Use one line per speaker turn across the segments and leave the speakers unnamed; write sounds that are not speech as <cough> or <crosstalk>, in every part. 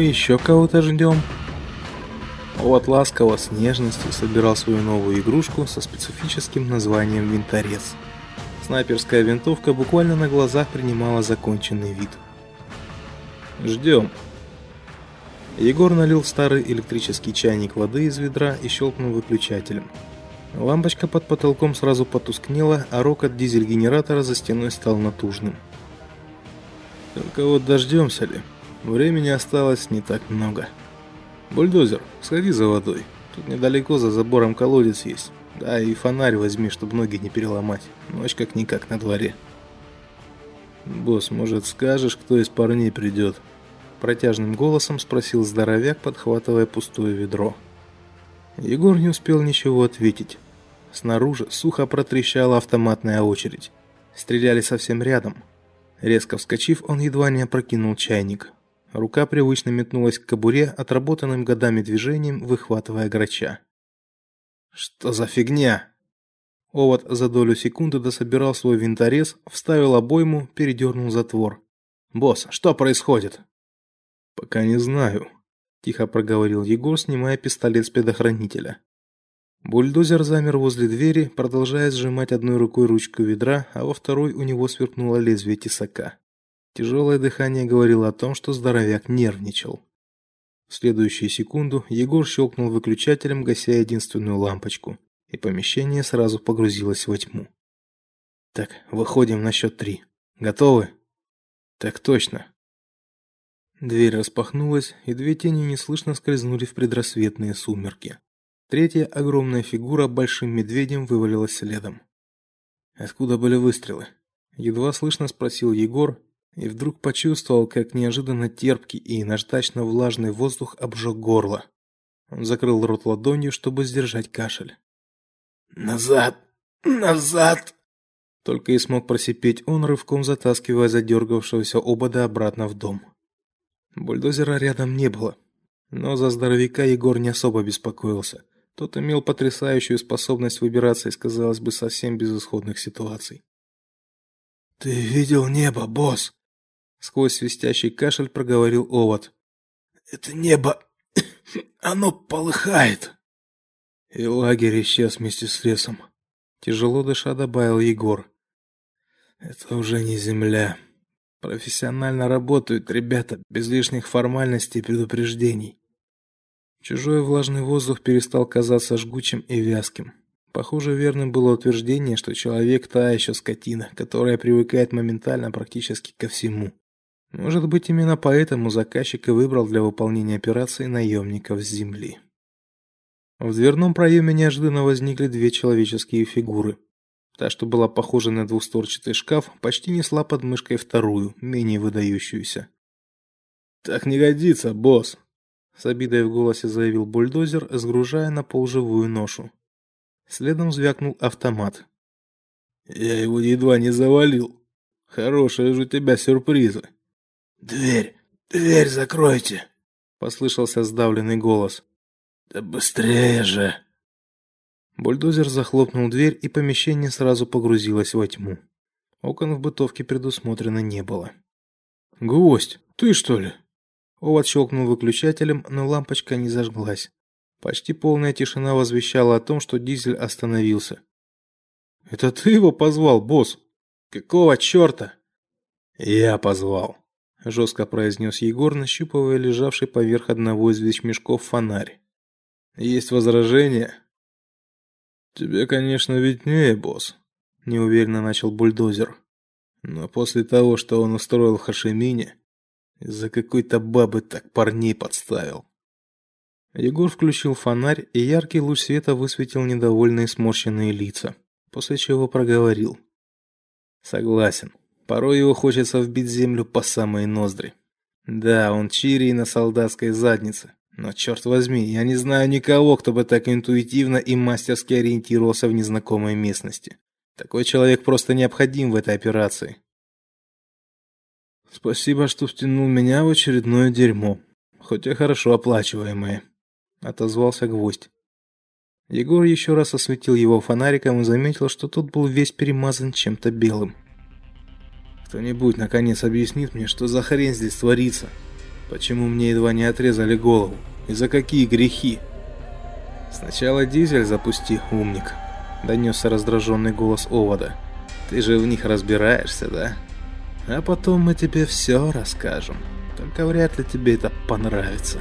Мы еще кого-то ждем?» Вот ласково, с нежностью собирал свою новую игрушку со специфическим названием «Винторез». Снайперская винтовка буквально на глазах принимала законченный вид. «Ждем». Егор налил старый электрический чайник воды из ведра и щелкнул выключателем. Лампочка под потолком сразу потускнела, а рокот дизель-генератора за стеной стал натужным. Только вот дождемся ли? Времени осталось не так много. Бульдозер, сходи за водой. Тут недалеко за забором колодец есть. Да, и фонарь возьми, чтобы ноги не переломать. Ночь как-никак на дворе. Босс, может, скажешь, кто из парней придет? Протяжным голосом спросил здоровяк, подхватывая пустое ведро. Егор не успел ничего ответить. Снаружи сухо протрещала автоматная очередь. Стреляли совсем рядом. Резко вскочив, он едва не опрокинул чайник. Рука привычно метнулась к кобуре, отработанным годами движением, выхватывая грача. Что за фигня? Овод за долю секунды дособирал свой винторез, вставил обойму, передернул затвор. Босс, что происходит? Пока не знаю, тихо проговорил Егор, снимая пистолет с предохранителя. Бульдозер замер возле двери, продолжая сжимать одной рукой ручку ведра, а во второй у него сверкнуло лезвие тесака. Тяжелое дыхание говорило о том, что здоровяк нервничал. В следующую секунду Егор щелкнул выключателем, гася единственную лампочку, и помещение сразу погрузилось во тьму. Так, выходим на счет три. Готовы? Так точно. Дверь распахнулась, и две тени неслышно скользнули в предрассветные сумерки. Третья огромная фигура большим медведем вывалилась следом. Откуда были выстрелы? едва слышно спросил Егор, и вдруг почувствовал, как неожиданно терпкий и наждачно-влажный воздух обжег горло. Он закрыл рот ладонью, чтобы сдержать кашель.
Назад, назад!
Только и смог просипеть он, рывком затаскивая задергавшегося обода обратно в дом. Бульдозера рядом не было, но за здоровяка Егор не особо беспокоился. Тот имел потрясающую способность выбираться из, казалось бы, совсем безысходных ситуаций.
Ты видел небо, босс?
Сквозь свистящий кашель проговорил Овод.
Это небо, <coughs> оно полыхает.
И лагерь исчез вместе с лесом. Тяжело дыша добавил Егор. Это уже не земля. Профессионально работают ребята без лишних формальностей и предупреждений. Чужой влажный воздух перестал казаться жгучим и вязким. Похоже, верным было утверждение, что человек та еще скотина, которая привыкает моментально практически ко всему. Может быть, именно поэтому заказчик и выбрал для выполнения операции наемников с земли. В дверном проеме неожиданно возникли две человеческие фигуры. Та, что была похожа на двустворчатый шкаф, почти несла под мышкой вторую, менее выдающуюся. Так не годится, босс, с обидой в голосе заявил бульдозер, сгружая на пол живую ношу. Следом звякнул автомат.
Я его едва не завалил. Хорошие же у тебя сюрпризы. Дверь, дверь закройте, послышался сдавленный голос. Да быстрее же.
Бульдозер захлопнул дверь, и помещение сразу погрузилось во тьму. Окон в бытовке предусмотрено не было. Гвоздь, ты что ли? Овод щелкнул выключателем, но лампочка не зажглась. Почти полная тишина возвещала о том, что дизель остановился. Это ты его позвал, босс? Какого черта?»
Я позвал
жестко произнес Егор, нащупывая лежавший поверх одного из вещмешков фонарь. Есть возражения? Тебе, конечно, виднее, босс, неуверенно начал бульдозер. Но после того, что он устроил в Хашимине, из-за какой-то бабы так парней подставил. Егор включил фонарь, и яркий луч света высветил недовольные сморщенные лица, после чего проговорил: "Согласен. Порой его хочется вбить землю по самые ноздри. Да, он чирий на солдатской заднице. Но черт возьми, я не знаю никого, кто бы так интуитивно и мастерски ориентировался в незнакомой местности. Такой человек просто необходим в этой операции. Спасибо, что втянул меня в очередное дерьмо, хоть и хорошо оплачиваемое, отозвался гвоздь. Егор еще раз осветил его фонариком и заметил, что тот был весь перемазан чем-то белым. Кто-нибудь наконец объяснит мне, что за хрень здесь творится?
Почему мне едва не отрезали голову? И за какие грехи?
Сначала дизель запусти, умник, донесся раздраженный голос Овода. Ты же в них разбираешься, да? А потом мы тебе все расскажем. Только вряд ли тебе это понравится.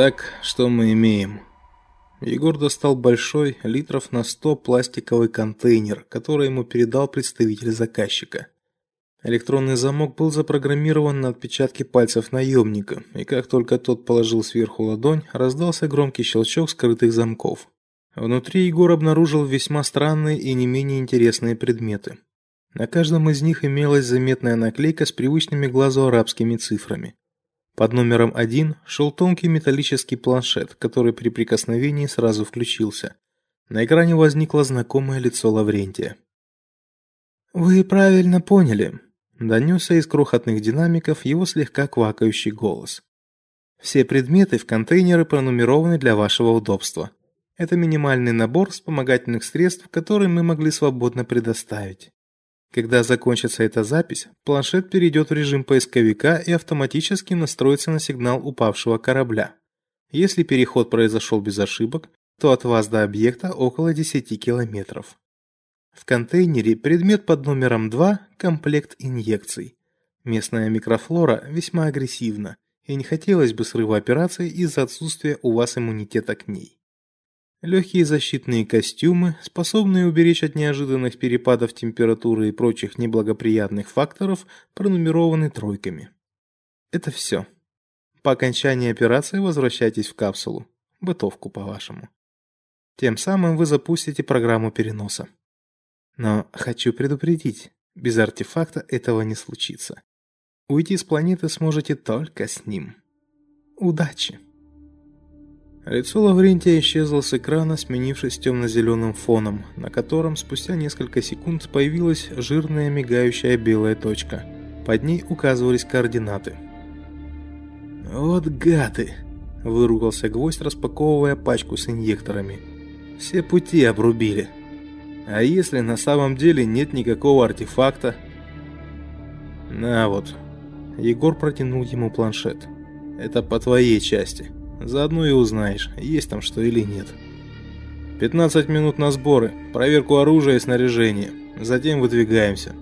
Итак, что мы имеем? Егор достал большой, литров на сто пластиковый контейнер, который ему передал представитель заказчика. Электронный замок был запрограммирован на отпечатки пальцев наемника, и как только тот положил сверху ладонь, раздался громкий щелчок скрытых замков. Внутри Егор обнаружил весьма странные и не менее интересные предметы. На каждом из них имелась заметная наклейка с привычными глазу арабскими цифрами. Под номером один шел тонкий металлический планшет, который при прикосновении сразу включился. На экране возникло знакомое лицо Лаврентия. Вы правильно поняли, донесся из крохотных динамиков его слегка квакающий голос. Все предметы в контейнеры пронумерованы для вашего удобства. Это минимальный набор вспомогательных средств, которые мы могли свободно предоставить. Когда закончится эта запись, планшет перейдет в режим поисковика и автоматически настроится на сигнал упавшего корабля. Если переход произошел без ошибок, то от вас до объекта около 10 километров. В контейнере предмет под номером 2 комплект инъекций. Местная микрофлора весьма агрессивна, и не хотелось бы срыва операции из-за отсутствия у вас иммунитета к ней. Легкие защитные костюмы, способные уберечь от неожиданных перепадов температуры и прочих неблагоприятных факторов, пронумерованы тройками. Это все. По окончании операции возвращайтесь в капсулу. Бытовку, по-вашему. Тем самым вы запустите программу переноса. Но хочу предупредить, без артефакта этого не случится. Уйти с планеты сможете только с ним. Удачи! Лицо Лаврентия исчезло с экрана, сменившись темно-зеленым фоном, на котором спустя несколько секунд появилась жирная мигающая белая точка. Под ней указывались координаты. «Вот гады!» – выругался гвоздь, распаковывая пачку с инъекторами. «Все пути обрубили. А если на самом деле нет никакого артефакта?» «На вот». Егор протянул ему планшет. «Это по твоей части». Заодно и узнаешь, есть там что или нет. 15 минут на сборы, проверку оружия и снаряжения. Затем выдвигаемся.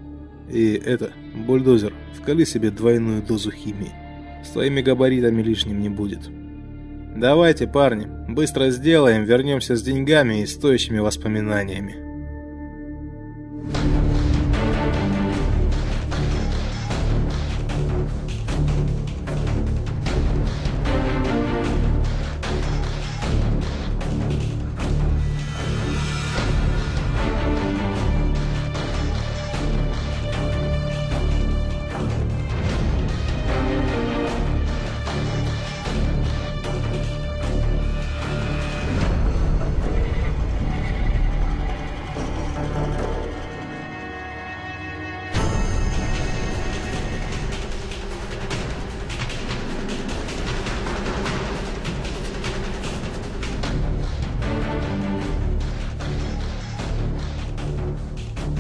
И это, бульдозер, вкали себе двойную дозу химии. С твоими габаритами лишним не будет. Давайте, парни, быстро сделаем, вернемся с деньгами и стоящими воспоминаниями.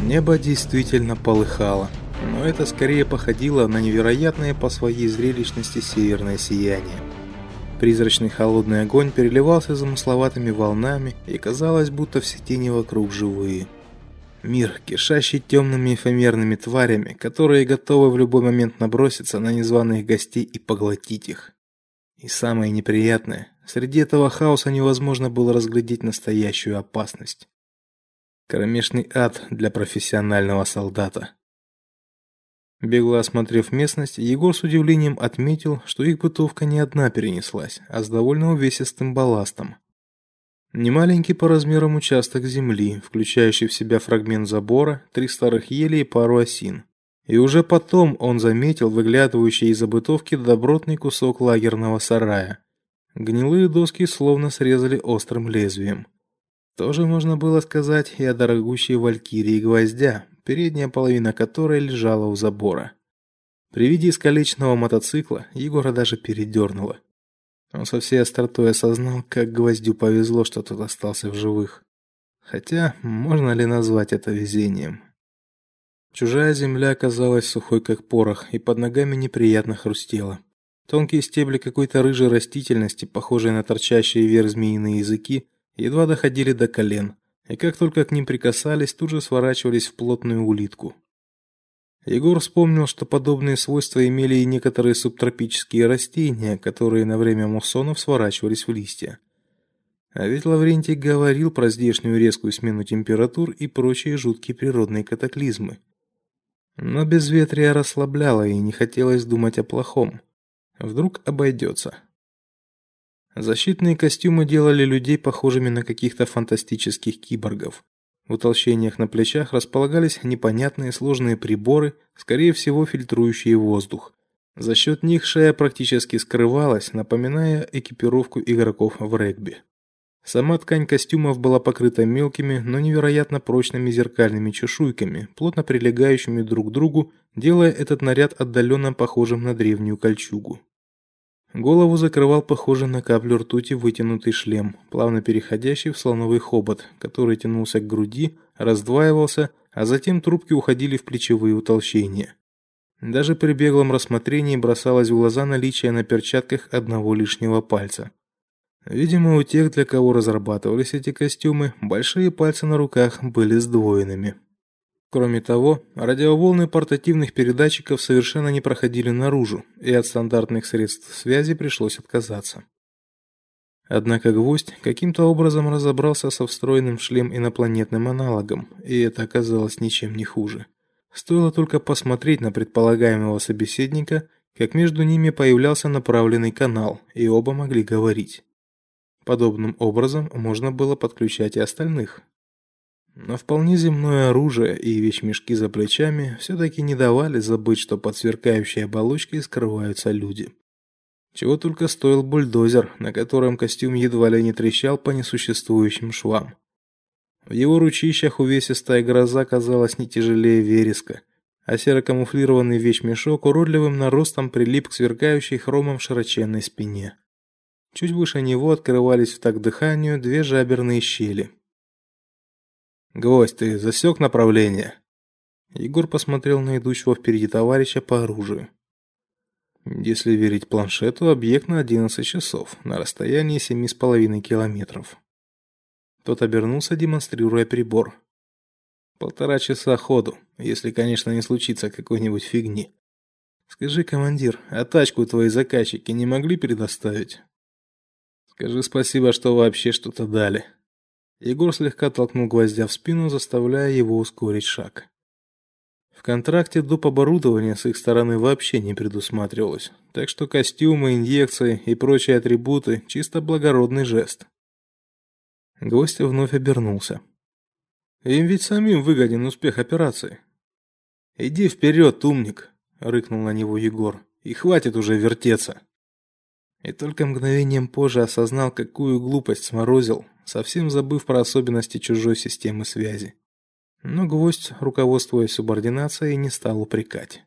Небо действительно полыхало, но это скорее походило на невероятное по своей зрелищности северное сияние. Призрачный холодный огонь переливался замысловатыми волнами, и казалось, будто все тени вокруг живые. Мир, кишащий темными эфемерными тварями, которые готовы в любой момент наброситься на незваных гостей и поглотить их. И самое неприятное, среди этого хаоса невозможно было разглядеть настоящую опасность. Кромешный ад для профессионального солдата. Бегло осмотрев местность, Егор с удивлением отметил, что их бытовка не одна перенеслась, а с довольно увесистым балластом. Немаленький по размерам участок земли, включающий в себя фрагмент забора, три старых ели и пару осин. И уже потом он заметил выглядывающий из бытовки добротный кусок лагерного сарая. Гнилые доски словно срезали острым лезвием. Тоже можно было сказать и о дорогущей валькирии гвоздя, передняя половина которой лежала у забора. При виде искалеченного мотоцикла Егора даже передернуло. Он со всей остротой осознал, как гвоздю повезло, что тот остался в живых. Хотя, можно ли назвать это везением? Чужая земля оказалась сухой как порох, и под ногами неприятно хрустела. Тонкие стебли какой-то рыжей растительности, похожие на торчащие вверх змеиные языки, едва доходили до колен, и как только к ним прикасались, тут же сворачивались в плотную улитку. Егор вспомнил, что подобные свойства имели и некоторые субтропические растения, которые на время муссонов сворачивались в листья. А ведь Лаврентий говорил про здешнюю резкую смену температур и прочие жуткие природные катаклизмы. Но безветрие расслабляло и не хотелось думать о плохом. Вдруг обойдется. Защитные костюмы делали людей похожими на каких-то фантастических киборгов. В утолщениях на плечах располагались непонятные сложные приборы, скорее всего, фильтрующие воздух. За счет них шея практически скрывалась, напоминая экипировку игроков в регби. Сама ткань костюмов была покрыта мелкими, но невероятно прочными зеркальными чешуйками, плотно прилегающими друг к другу, делая этот наряд отдаленно похожим на древнюю кольчугу. Голову закрывал похожий на каплю ртути вытянутый шлем, плавно переходящий в слоновый хобот, который тянулся к груди, раздваивался, а затем трубки уходили в плечевые утолщения. Даже при беглом рассмотрении бросалось в глаза наличие на перчатках одного лишнего пальца. Видимо, у тех, для кого разрабатывались эти костюмы, большие пальцы на руках были сдвоенными. Кроме того, радиоволны портативных передатчиков совершенно не проходили наружу, и от стандартных средств связи пришлось отказаться. Однако гвоздь каким-то образом разобрался со встроенным в шлем инопланетным аналогом, и это оказалось ничем не хуже. Стоило только посмотреть на предполагаемого собеседника, как между ними появлялся направленный канал, и оба могли говорить. Подобным образом можно было подключать и остальных. Но вполне земное оружие и вещмешки за плечами все-таки не давали забыть, что под сверкающей оболочкой скрываются люди. Чего только стоил бульдозер, на котором костюм едва ли не трещал по несуществующим швам. В его ручищах увесистая гроза казалась не тяжелее вереска, а серо-камуфлированный вещмешок уродливым наростом прилип к сверкающей хромом широченной спине. Чуть выше него открывались в такт дыханию две жаберные щели. Гвоздь, ты засек направление? Егор посмотрел на идущего впереди товарища по оружию. Если верить планшету, объект на 11 часов, на расстоянии семи с половиной километров. Тот обернулся, демонстрируя прибор. Полтора часа ходу, если, конечно, не случится какой-нибудь фигни. Скажи, командир, а тачку твои заказчики не могли предоставить? Скажи спасибо, что вообще что-то дали. Егор слегка толкнул гвоздя в спину, заставляя его ускорить шаг. В контракте доп. оборудования с их стороны вообще не предусматривалось, так что костюмы, инъекции и прочие атрибуты чисто благородный жест. Гвоздь вновь обернулся. Им ведь самим выгоден успех операции. Иди вперед, умник, рыкнул на него Егор. И хватит уже вертеться. И только мгновением позже осознал, какую глупость сморозил, совсем забыв про особенности чужой системы связи. Но гвоздь, руководствуясь субординацией, не стал упрекать.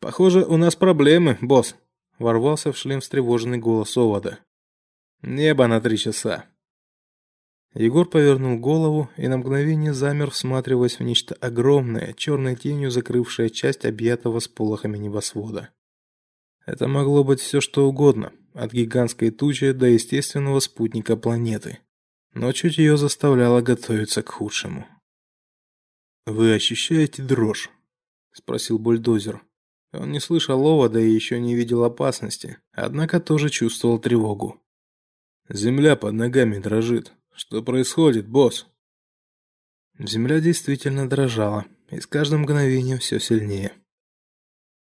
Похоже, у нас проблемы, босс, ворвался в шлем встревоженный голос Овода. Небо на три часа. Егор повернул голову и на мгновение замер, всматриваясь в нечто огромное, черной тенью закрывшее часть объятого сполохами небосвода. Это могло быть все что угодно, от гигантской тучи до естественного спутника планеты. Но чутье заставляло готовиться к худшему. Вы ощущаете дрожь? спросил бульдозер. Он не слышал овода и еще не видел опасности, однако тоже чувствовал тревогу. Земля под ногами дрожит. Что происходит, босс? Земля действительно дрожала, и с каждым мгновением все сильнее.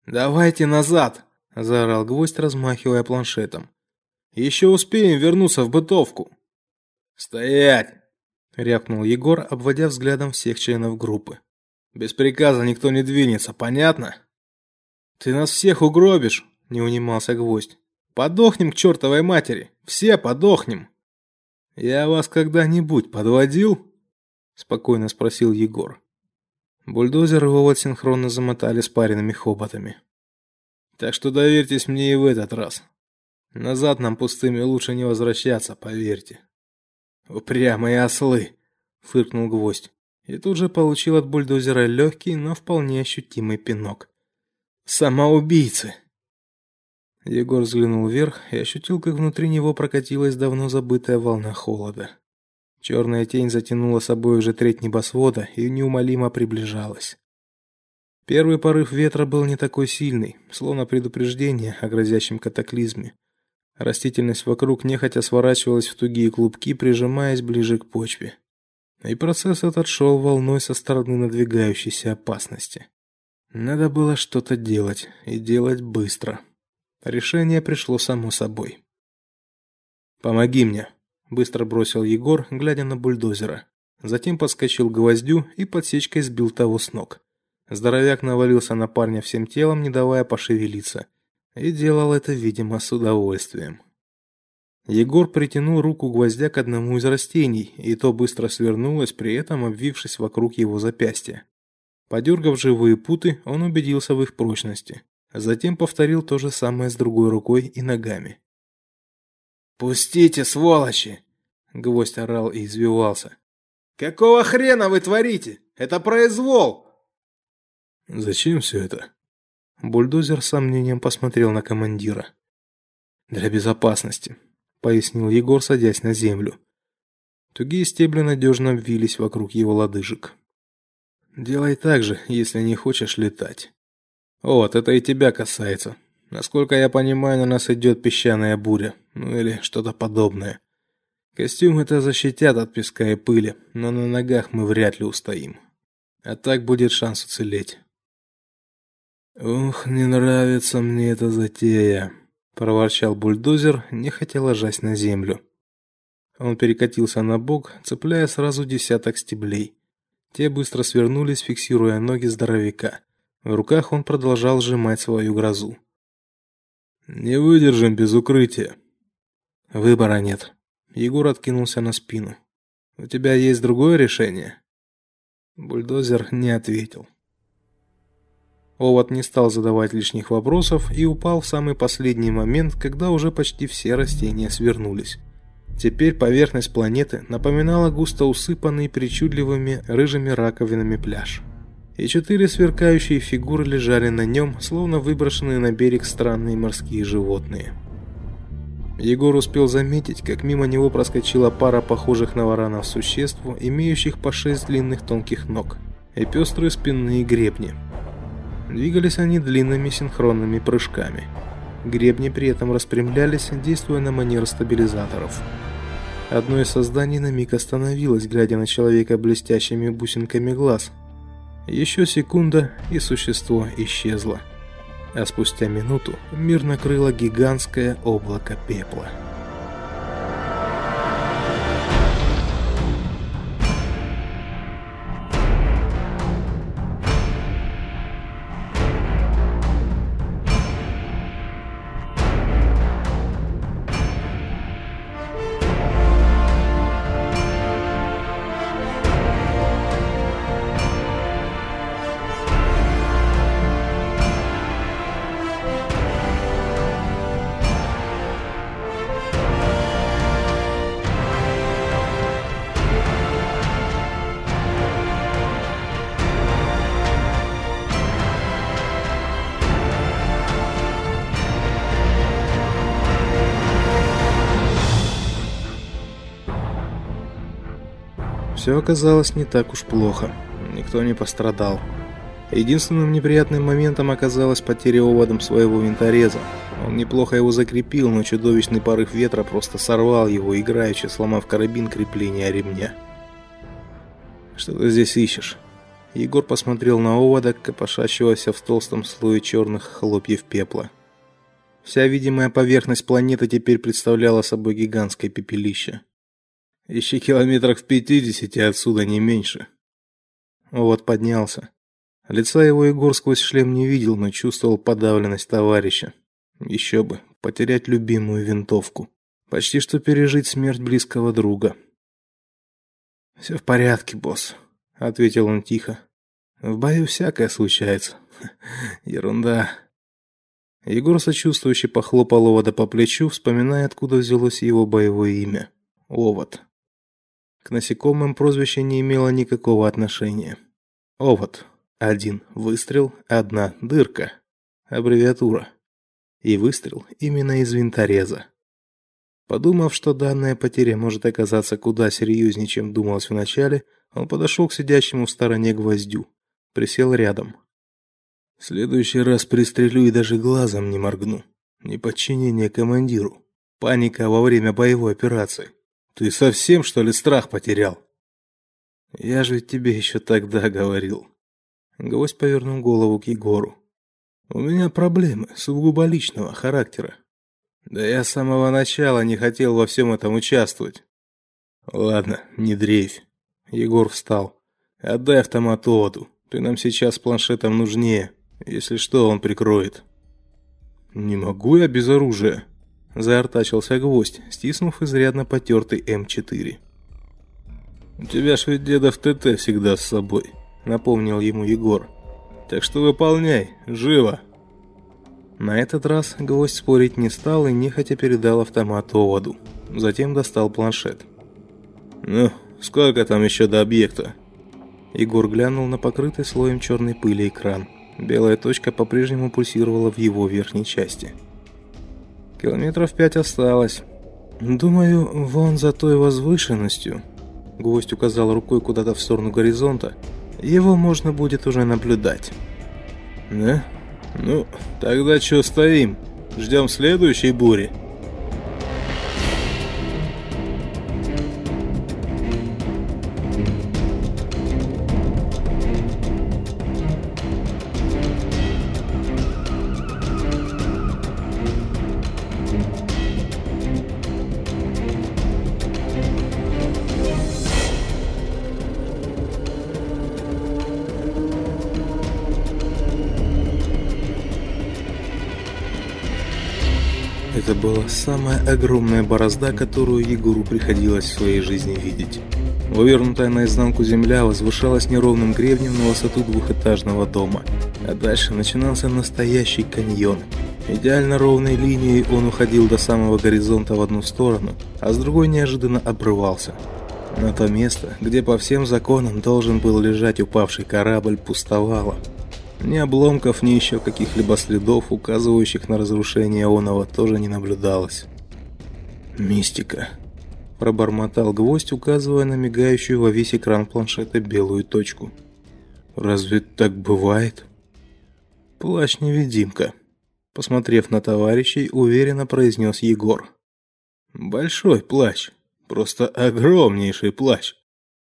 «Давайте назад!» – заорал гвоздь, размахивая планшетом. «Еще успеем вернуться в бытовку!» «Стоять!» – рявкнул Егор, обводя взглядом всех членов группы. «Без приказа никто не двинется, понятно?» «Ты нас всех угробишь!» – не унимался гвоздь. «Подохнем к чертовой матери! Все подохнем!» «Я вас когда-нибудь подводил?» – спокойно спросил Егор. Бульдозер и синхронно замотали спаренными хоботами. Так что доверьтесь мне и в этот раз. Назад нам пустыми лучше не возвращаться, поверьте. Упрямые ослы, фыркнул гвоздь. И тут же получил от бульдозера легкий, но вполне ощутимый пинок. Самоубийцы. Егор взглянул вверх и ощутил, как внутри него прокатилась давно забытая волна холода. Черная тень затянула собой уже треть небосвода и неумолимо приближалась. Первый порыв ветра был не такой сильный, словно предупреждение о грозящем катаклизме. Растительность вокруг нехотя сворачивалась в тугие клубки, прижимаясь ближе к почве. И процесс этот шел волной со стороны надвигающейся опасности. Надо было что-то делать, и делать быстро. Решение пришло само собой. «Помоги мне», быстро бросил Егор, глядя на бульдозера. Затем подскочил к гвоздю и подсечкой сбил того с ног. Здоровяк навалился на парня всем телом, не давая пошевелиться, и делал это, видимо, с удовольствием. Егор притянул руку гвоздя к одному из растений, и то быстро свернулось, при этом обвившись вокруг его запястья. Подергав живые путы, он убедился в их прочности. Затем повторил то же самое с другой рукой и ногами. «Пустите, сволочи!» Гвоздь орал и извивался. «Какого хрена вы творите? Это произвол!»
«Зачем все это?» Бульдозер с сомнением посмотрел на командира. «Для безопасности», — пояснил Егор, садясь на землю. Тугие стебли надежно обвились вокруг его лодыжек. «Делай так же, если не хочешь летать. Вот, это и тебя касается. Насколько я понимаю, на нас идет песчаная буря, ну или что-то подобное. Костюм это защитят от песка и пыли, но на ногах мы вряд ли устоим. А так будет шанс уцелеть. Ух, не нравится мне эта затея, проворчал бульдозер, нехотя ложась на землю. Он перекатился на бок, цепляя сразу десяток стеблей. Те быстро свернулись, фиксируя ноги здоровяка. В руках он продолжал сжимать свою грозу. Не выдержим без укрытия. Выбора нет. Егор откинулся на спину. У тебя есть другое решение? Бульдозер не ответил. Овод не стал задавать лишних вопросов и упал в самый последний момент, когда уже почти все растения свернулись. Теперь поверхность планеты напоминала густо усыпанный причудливыми рыжими раковинами пляж и четыре сверкающие фигуры лежали на нем, словно выброшенные на берег странные морские животные. Егор успел заметить, как мимо него проскочила пара похожих на варанов существ, имеющих по шесть длинных тонких ног, и пестрые спинные гребни. Двигались они длинными синхронными прыжками. Гребни при этом распрямлялись, действуя на манер стабилизаторов. Одно из созданий на миг остановилось, глядя на человека блестящими бусинками глаз, еще секунда, и существо исчезло. А спустя минуту мир накрыло гигантское облако пепла. Все оказалось не так уж плохо. Никто не пострадал. Единственным неприятным моментом оказалась потеря оводом своего винтореза. Он неплохо его закрепил, но чудовищный порыв ветра просто сорвал его, играючи сломав карабин крепления ремня.
Что ты здесь ищешь? Егор посмотрел на овода, копошащегося в толстом слое черных хлопьев пепла. Вся видимая поверхность планеты теперь представляла собой гигантское пепелище. Ищи километрах в пятидесяти отсюда не меньше. Овод поднялся. Лица его Егор сквозь шлем не видел, но чувствовал подавленность товарища. Еще бы, потерять любимую винтовку. Почти что пережить смерть близкого друга. «Все в порядке, босс», — ответил он тихо. «В бою всякое случается. <laughs> Ерунда». Егор сочувствующе похлопал Овода по плечу, вспоминая, откуда взялось его боевое имя. Овод. К насекомым прозвище не имело никакого отношения. Овод. Один выстрел, одна дырка. Аббревиатура. И выстрел именно из винтореза. Подумав, что данная потеря может оказаться куда серьезнее, чем думалось вначале, он подошел к сидящему в стороне гвоздю, присел рядом. В следующий раз пристрелю и даже глазом не моргну. Неподчинение командиру, паника во время боевой операции. Ты совсем что ли страх потерял? Я же тебе еще тогда говорил. Гвоздь повернул голову к Егору. У меня проблемы сугубо личного характера. Да я с самого начала не хотел во всем этом участвовать. Ладно, не дрейфь. Егор встал. Отдай автомат Оду. Ты нам сейчас планшетом нужнее. Если что, он прикроет. Не могу я без оружия. Заортачился гвоздь, стиснув изрядно потертый М4. У тебя ж ведь дедов ТТ всегда с собой, напомнил ему Егор. Так что выполняй, живо. На этот раз гвоздь спорить не стал и нехотя передал автомат оводу. Затем достал планшет. «Ну, сколько там еще до объекта?» Егор глянул на покрытый слоем черной пыли экран. Белая точка по-прежнему пульсировала в его верхней части. «Километров пять осталось. Думаю, вон за той возвышенностью...» Гвоздь указал рукой куда-то в сторону горизонта. «Его можно будет уже наблюдать».
«Да?» Ну, тогда что стоим? Ждем следующей бури.
Это была самая огромная борозда, которую Егору приходилось в своей жизни видеть. Вывернутая наизнанку земля возвышалась неровным гребнем на высоту двухэтажного дома, а дальше начинался настоящий каньон. Идеально ровной линией он уходил до самого горизонта в одну сторону, а с другой неожиданно обрывался. На то место, где по всем законам должен был лежать упавший корабль, пустовало. Ни обломков, ни еще каких-либо следов, указывающих на разрушение Онова, тоже не наблюдалось. «Мистика», – пробормотал гвоздь, указывая на мигающую во весь экран планшета белую точку. «Разве так бывает?» «Плащ-невидимка», – посмотрев на товарищей, уверенно произнес Егор. «Большой плащ, просто огромнейший плащ.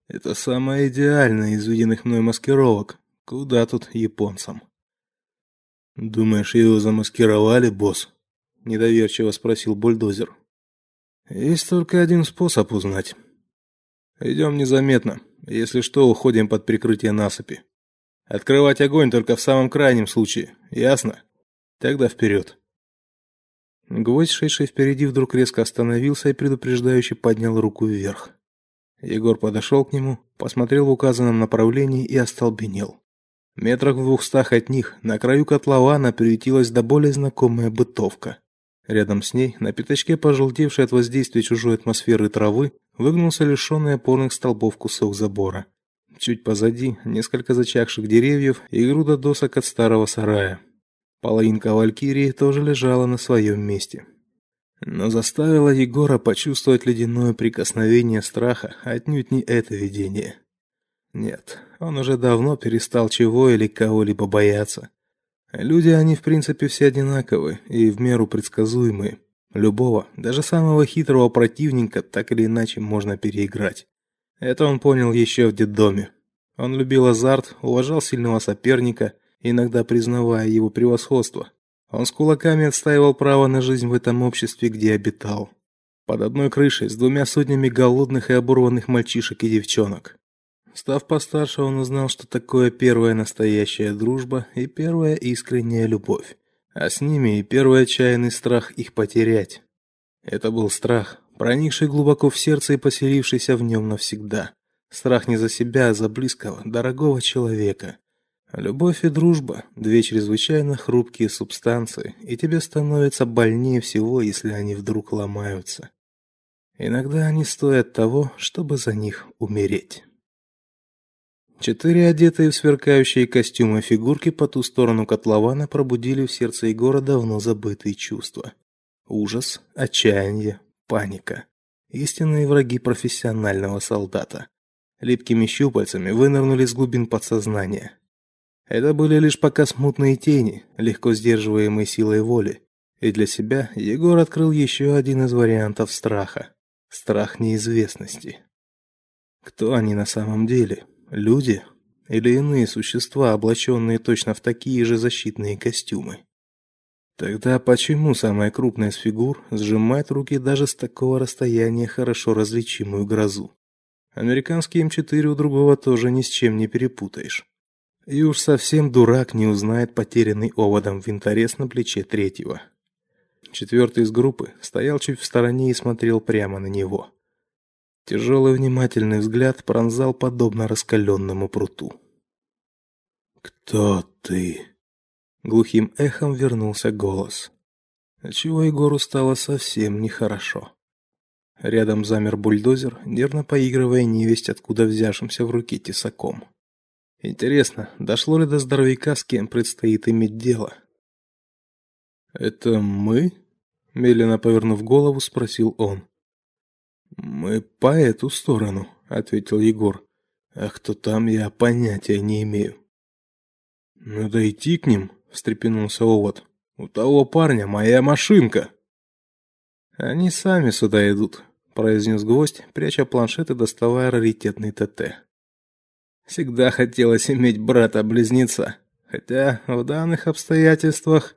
Это самая идеальная из виденных мной маскировок, Куда тут японцам? Думаешь, его замаскировали, босс? Недоверчиво спросил бульдозер. Есть только один способ узнать. Идем незаметно. Если что, уходим под прикрытие насыпи. Открывать огонь только в самом крайнем случае. Ясно? Тогда вперед. Гвоздь, шедший впереди, вдруг резко остановился и предупреждающе поднял руку вверх. Егор подошел к нему, посмотрел в указанном направлении и остолбенел. Метрах в двухстах от них, на краю котлована, приютилась до более знакомая бытовка. Рядом с ней, на пятачке пожелтевшей от воздействия чужой атмосферы травы, выгнулся лишенный опорных столбов кусок забора. Чуть позади несколько зачахших деревьев и груда досок от старого сарая. Половинка валькирии тоже лежала на своем месте. Но заставило Егора почувствовать ледяное прикосновение страха отнюдь не это видение. Нет, он уже давно перестал чего или кого-либо бояться. Люди, они в принципе все одинаковы и в меру предсказуемые. Любого, даже самого хитрого противника так или иначе можно переиграть. Это он понял еще в детдоме. Он любил азарт, уважал сильного соперника, иногда признавая его превосходство. Он с кулаками отстаивал право на жизнь в этом обществе, где обитал. Под одной крышей с двумя сотнями голодных и оборванных мальчишек и девчонок. Став постарше, он узнал, что такое первая настоящая дружба и первая искренняя любовь, а с ними и первый отчаянный страх их потерять. Это был страх, проникший глубоко в сердце и поселившийся в нем навсегда. Страх не за себя, а за близкого, дорогого человека. Любовь и дружба две чрезвычайно хрупкие субстанции, и тебе становится больнее всего, если они вдруг ломаются. Иногда они стоят того, чтобы за них умереть. Четыре одетые в сверкающие костюмы фигурки по ту сторону котлована пробудили в сердце Егора давно забытые чувства: ужас, отчаяние, паника. Истинные враги профессионального солдата. Липкими щупальцами вынырнули из глубин подсознания. Это были лишь пока смутные тени, легко сдерживаемые силой воли. И для себя Егор открыл еще один из вариантов страха страх неизвестности. Кто они на самом деле? Люди или иные существа, облаченные точно в такие же защитные костюмы? Тогда почему самая крупная из фигур сжимает руки даже с такого расстояния хорошо различимую грозу? Американский М4 у другого тоже ни с чем не перепутаешь. И уж совсем дурак не узнает потерянный оводом винторез на плече третьего. Четвертый из группы стоял чуть в стороне и смотрел прямо на него. Тяжелый внимательный взгляд пронзал подобно раскаленному пруту. Кто ты? Глухим эхом вернулся голос. Отчего Егору стало совсем нехорошо. Рядом замер бульдозер, нервно поигрывая невесть откуда взявшимся в руке тесаком. Интересно, дошло ли до здоровяка, с кем предстоит иметь дело? Это мы? Медленно повернув голову, спросил он. Мы по эту сторону, ответил Егор. А кто там, я понятия не имею. Надо идти к ним, встрепенулся Овод. У того парня моя машинка. Они сами сюда идут, произнес гость, пряча планшет и доставая раритетный ТТ. Всегда хотелось иметь брата-близнеца, хотя в данных обстоятельствах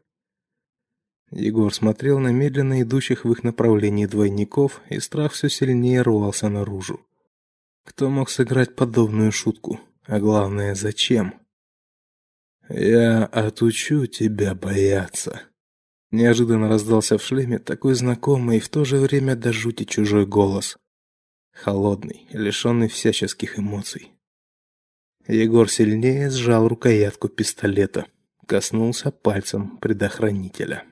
Егор смотрел на медленно идущих в их направлении двойников, и страх все сильнее рвался наружу. Кто мог сыграть подобную шутку? А главное, зачем? Я отучу тебя бояться. Неожиданно раздался в шлеме такой знакомый и в то же время до жути чужой голос. Холодный, лишенный всяческих эмоций. Егор сильнее сжал рукоятку пистолета, коснулся пальцем предохранителя.